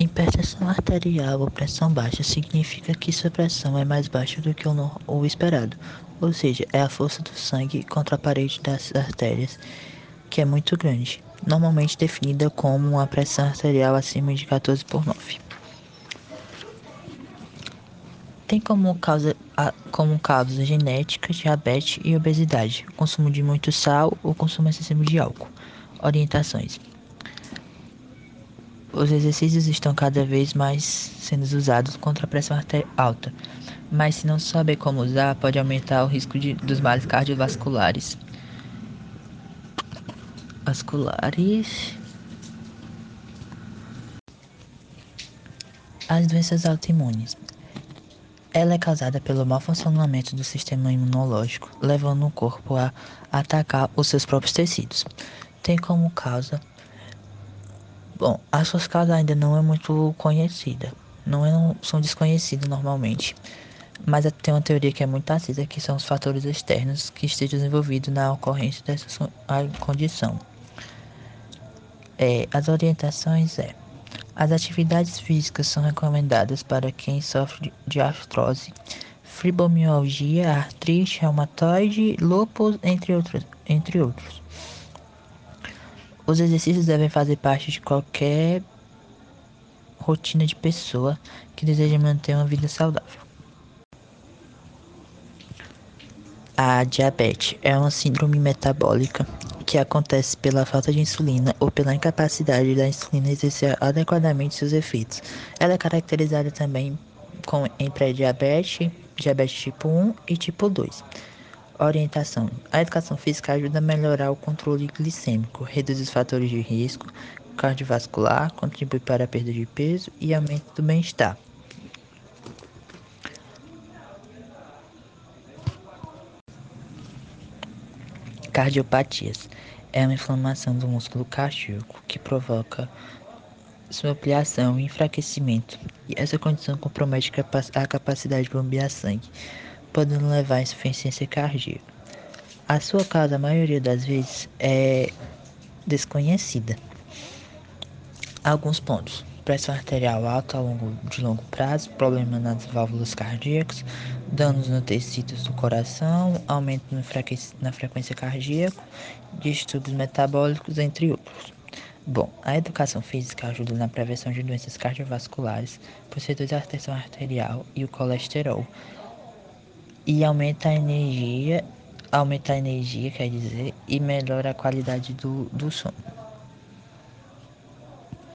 Hipertensão arterial ou pressão baixa significa que sua pressão é mais baixa do que o, o esperado, ou seja, é a força do sangue contra a parede das artérias que é muito grande, normalmente definida como uma pressão arterial acima de 14 por 9. Tem como causa, como causa genética, diabetes e obesidade, consumo de muito sal ou consumo excessivo de álcool. Orientações. Os exercícios estão cada vez mais sendo usados contra a pressão alta, mas se não saber como usar, pode aumentar o risco de, dos males cardiovasculares. Vasculares. As doenças autoimunes. Ela é causada pelo mau funcionamento do sistema imunológico, levando o corpo a atacar os seus próprios tecidos. Tem como causa Bom, as suas causas ainda não é muito conhecida, não, é, são desconhecidas normalmente, mas tem uma teoria que é muito acesa que são os fatores externos que estejam envolvidos na ocorrência dessa condição. É, as orientações é as atividades físicas são recomendadas para quem sofre de- de artrose, fibromialgia, artrite, reumatoide, lúpus, entre outros, entre outros. Os exercícios devem fazer parte de qualquer rotina de pessoa que deseja manter uma vida saudável. A diabetes é uma síndrome metabólica que acontece pela falta de insulina ou pela incapacidade da insulina exercer adequadamente seus efeitos. Ela é caracterizada também com, em pré-diabetes, diabetes tipo 1 e tipo 2. Orientação: A educação física ajuda a melhorar o controle glicêmico, reduz os fatores de risco cardiovascular, contribui para a perda de peso e aumento do bem-estar. Cardiopatias. É uma inflamação do músculo cardíaco que provoca sua ampliação e enfraquecimento, e essa condição compromete a capacidade de bombear sangue, podendo levar à insuficiência cardíaca. A sua causa, a maioria das vezes, é desconhecida. Alguns pontos: pressão arterial alta ao longo de longo prazo, problema nas válvulas cardíacas, danos no tecidos do coração, aumento na frequência cardíaca, distúrbios metabólicos, entre outros. Bom, a educação física ajuda na prevenção de doenças cardiovasculares, pois reduz a tensão arterial e o colesterol, e aumenta a energia, aumenta a energia, quer dizer, e melhora a qualidade do, do sono.